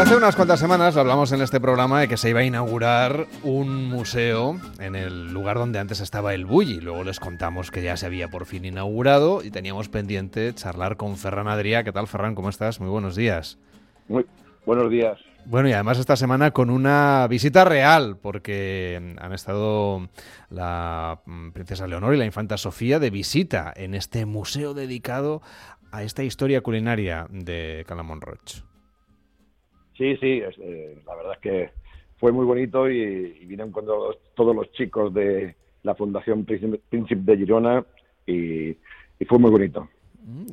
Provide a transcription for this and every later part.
hace unas cuantas semanas hablamos en este programa de que se iba a inaugurar un museo en el lugar donde antes estaba el Bulli. Luego les contamos que ya se había por fin inaugurado y teníamos pendiente charlar con Ferran Adrià. ¿Qué tal, Ferran? ¿Cómo estás? Muy buenos días. Muy buenos días. Bueno, y además esta semana con una visita real, porque han estado la mm, princesa Leonor y la infanta Sofía de visita en este museo dedicado a esta historia culinaria de Calamón Sí, sí, eh, la verdad es que fue muy bonito y, vinieron con todos, los chicos de la Fundación Príncipe de Girona y, fue muy bonito.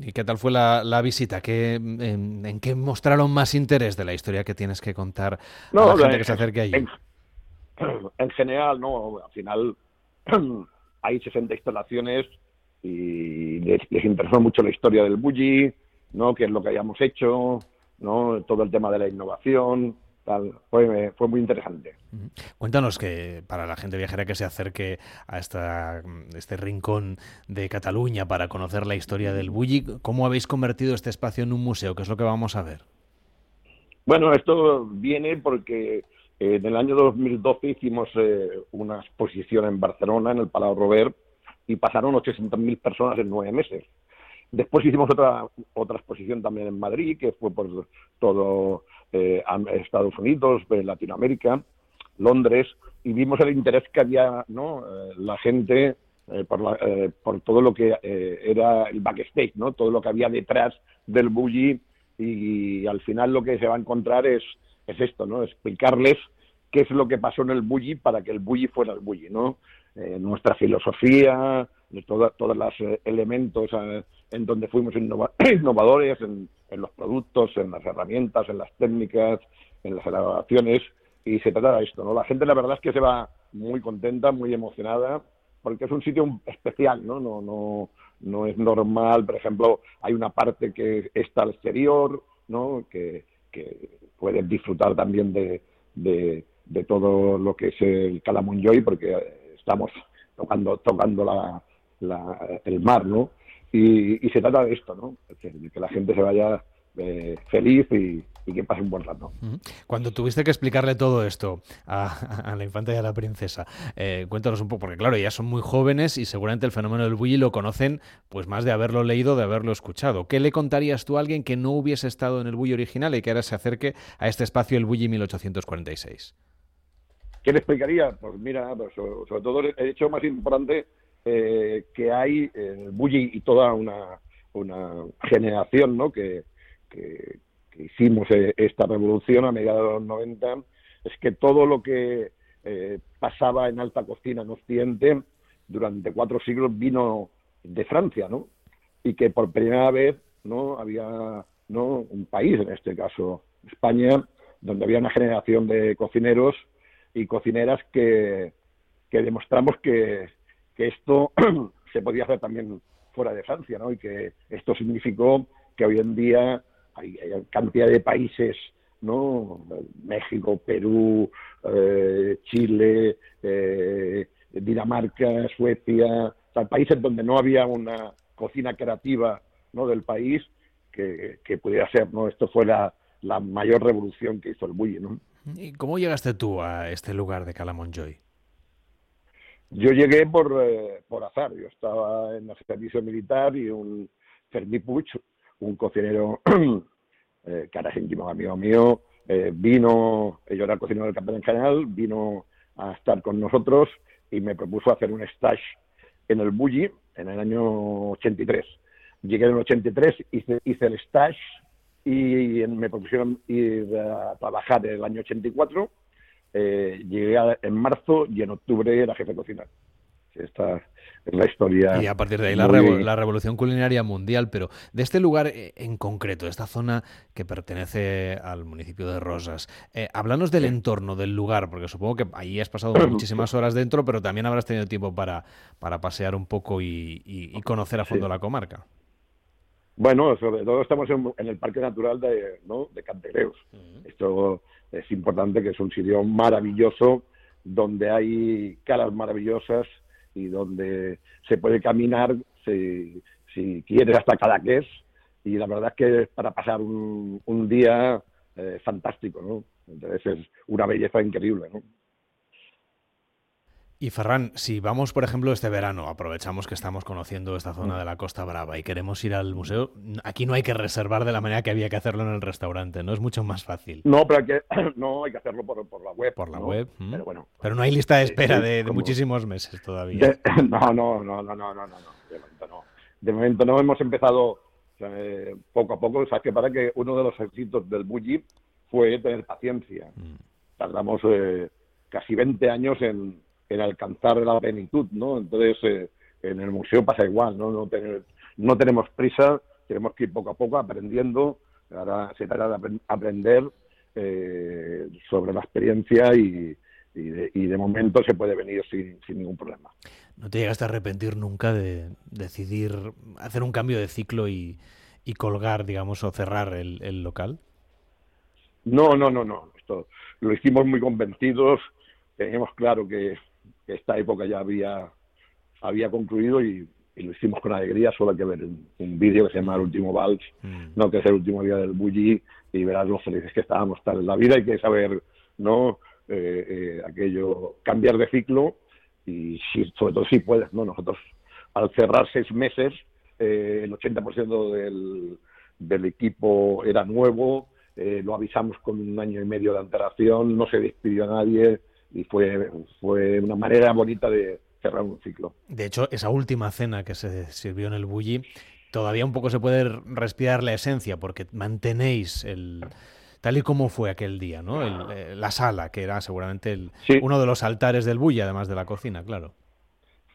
¿Y qué tal fue la, visita? ¿Qué, en, qué mostraron más interés de la historia que tienes que contar a la gente que se acerque allí? En, general, no, al final hay 60 instalaciones y les, interesó mucho la historia del Bulli, ¿no? qué es lo que habíamos hecho, ¿no? todo el tema de la innovación, tal. Fue, fue muy interesante. Cuéntanos que para la gente viajera que se acerque a esta, este rincón de Cataluña para conocer la historia del Bulli, ¿cómo habéis convertido este espacio en un museo? ¿Qué es lo que vamos a ver? Bueno, esto viene porque eh, en el año 2012 hicimos eh, una exposición en Barcelona, en el Palau Robert, y pasaron 800.000 personas en nueve meses. Después hicimos otra, otra exposición también en Madrid, que fue por todo eh, Estados Unidos, eh, Latinoamérica, Londres, y vimos el interés que había ¿no? Eh, la gente por, por, todo lo que era el backstage, ¿no? todo lo que había detrás del bully, y, al final lo que se va a encontrar es, es esto, ¿no? explicarles qué es lo que pasó en el bully para que el bully fuera el bully, ¿no? nuestra filosofía, todos los elementos en donde fuimos innovadores en, los productos, en las herramientas, en las técnicas, en las elaboraciones, y se trata de esto, ¿no? La gente la verdad es que se va muy contenta, muy emocionada, porque es un sitio especial, ¿no? No, no, no es normal, por ejemplo, hay una parte que está al exterior, ¿no? Que, que puedes disfrutar también de, de, de, todo lo que es el Calamunjoy, porque estamos tocando, tocando la, la, el mar, ¿no? Y, se trata de esto, ¿no? De que la gente se vaya eh, feliz y, que pase un buen rato. Cuando tuviste que explicarle todo esto a, la infanta y a la princesa, eh, cuéntanos un poco, porque claro, ya son muy jóvenes y seguramente el fenómeno del bully lo conocen pues más de haberlo leído, de haberlo escuchado. ¿Qué le contarías tú a alguien que no hubiese estado en el bully original y que ahora se acerque a este espacio, el bully 1846? ¿Qué le explicaría? Pues mira, pues sobre, todo el hecho más importante eh, que hay el Bulli y toda una, generación ¿no? que, hicimos eh, esta revolución a mediados de los 90, es que todo lo que eh, pasaba en alta cocina en Occidente durante cuatro siglos vino de Francia, ¿no? Y que por primera vez no había no un país, en este caso España, donde había una generación de cocineros y cocineras que, que demostramos que, que esto se podía hacer también fuera de Francia, ¿no? Y que esto significó que hoy en día hay, cantidad de países, ¿no? México, Perú, eh, Chile, eh, Dinamarca, Suecia, o países donde no había una cocina creativa, ¿no? Del país que, pudiera ser, ¿no? Esto fue la, mayor revolución que hizo el bully, ¿no? ¿Y cómo llegaste tú a este lugar de Calamonjoy? Yo llegué por, eh, por azar. Yo estaba en el servicio militar y un Puig, un cocinero eh, cara amigo mío, eh, vino, yo era cocinero del campeón general, vino a estar con nosotros y me propuso hacer un stage en el Bulli en el año 83. Llegué en el 83, hice, hice el stage y me propusieron ir a trabajar en el año 84 eh, llegué en marzo y en octubre era jefe de cocina. Esta es la historia. Y a partir de ahí la, revolución culinaria mundial, pero de este lugar eh, en concreto, de esta zona que pertenece al municipio de Rosas, eh, háblanos del entorno, del lugar, porque supongo que ahí has pasado muchísimas horas dentro, pero también habrás tenido tiempo para, para pasear un poco y, conocer a fondo la comarca. Bueno, sobre todo estamos en, el Parque Natural de, ¿no? de Cantereos. Esto es importante que es un sitio maravilloso donde hay caras maravillosas y donde se puede caminar si, si quieres hasta Cadaqués y la verdad es que para pasar un, día eh, fantástico, ¿no? Entonces es una belleza increíble, ¿no? Y Ferran, si vamos, por ejemplo, este verano, aprovechamos que estamos conociendo esta zona de la Costa Brava y queremos ir al museo, aquí no hay que reservar de la manera que había que hacerlo en el restaurante, ¿no? Es mucho más fácil. No, pero hay que, no, hay que hacerlo por, la web. Por la web. Mm. Pero bueno. Pero no hay lista de espera de, muchísimos meses todavía. no, no, no, no, no, no, no, De momento no. De momento no hemos empezado eh, poco a poco. O sea, que para que uno de los éxitos del Bulli fue tener paciencia. Mm. Tardamos eh, casi 20 años en en alcanzar la plenitud, ¿no? Entonces, eh, en el museo pasa igual, ¿no? No, no tenemos prisa, tenemos que ir poco a poco aprendiendo, ahora se trata de aprender eh, sobre la experiencia y, de, momento se puede venir sin, ningún problema. ¿No te llegaste a arrepentir nunca de decidir hacer un cambio de ciclo y, colgar, digamos, o cerrar el, el, local? No, no, no, no. Esto lo hicimos muy convencidos. Teníamos claro que esta época ya había, había concluido y, lo hicimos con alegría. Solo hay que ver un, vídeo que se llama El último vals, mm. no que es el último día del bully, y verás lo felices que estábamos tal en la vida. Hay que saber, ¿no? Eh, eh, aquello, cambiar de ciclo y si, sobre todo si puedes, ¿no? Nosotros, al cerrar seis meses, eh, el 80% del, del equipo era nuevo, lo avisamos con un año y medio de antelación, no se despidió a nadie, y fue, fue una manera bonita de cerrar un ciclo. De hecho, esa última cena que se sirvió en el Bulli, todavía un poco se puede respirar la esencia, porque mantenéis el tal y como fue aquel día, ¿no? Eh, la sala, que era seguramente el, uno de los altares del Bulli, además de la cocina, claro.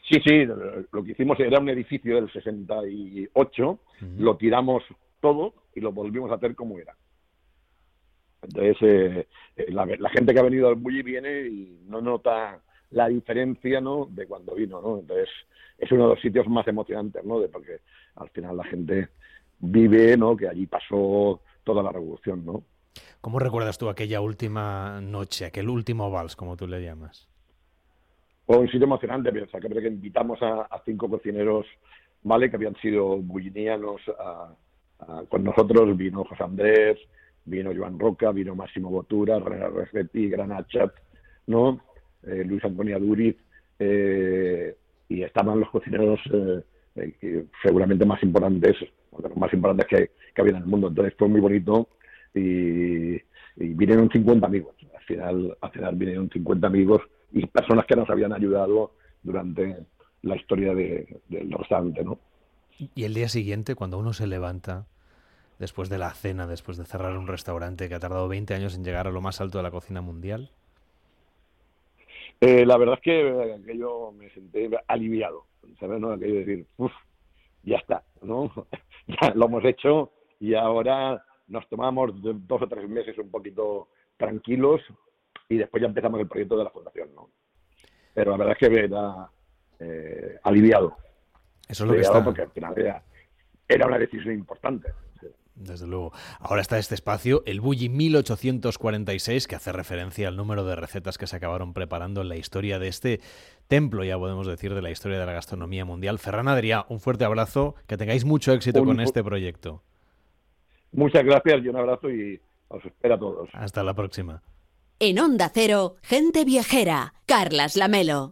Sí, sí, lo que hicimos era un edificio del 68, lo tiramos todo y lo volvimos a hacer como era. Entonces, eh, eh, la, gente que ha venido al Bulli viene y no nota la diferencia ¿no? de cuando vino. ¿no? Entonces, es uno de los sitios más emocionantes, ¿no? de porque al final la gente vive ¿no? que allí pasó toda la revolución. ¿no? ¿Cómo recuerdas tú aquella última noche, aquel último vals, como tú le llamas? Fue un sitio emocionante, piensa que invitamos a, cinco cocineros, ¿vale? Que habían sido bullinianos con nosotros, vino José Andrés, vino Joan Roca, vino Máximo Botura, René Regetti, Granachat, ¿no? Eh, Luis Antonio Duriz, eh, y estaban los cocineros eh, seguramente más importantes, los más importantes que, que, había en el mundo. Entonces fue muy bonito y, vinieron 50 amigos. Al final, al final vinieron 50 amigos y personas que nos habían ayudado durante la historia de, del restaurante, ¿no? Y el día siguiente, cuando uno se levanta, después de la cena, después de cerrar un restaurante que ha tardado 20 años en llegar a lo más alto de la cocina mundial? Eh, la verdad es que, yo me senté aliviado, ¿sabes? ¿no? Aquello de decir, uff, ya está, ¿no? ya lo hemos hecho y ahora nos tomamos dos o tres meses un poquito tranquilos y después ya empezamos el proyecto de la fundación, ¿no? Pero la verdad es que era eh, aliviado. Eso es lo que está. Porque al final era una decisión importante. Desde luego. Ahora está este espacio, el Bulli 1846, que hace referencia al número de recetas que se acabaron preparando en la historia de este templo, ya podemos decir, de la historia de la gastronomía mundial. Ferran Adrià, un fuerte abrazo, que tengáis mucho éxito con este proyecto. Muchas gracias y un abrazo y os espero a todos. Hasta la próxima. En Onda Cero, gente viajera, Carlas Lamelo.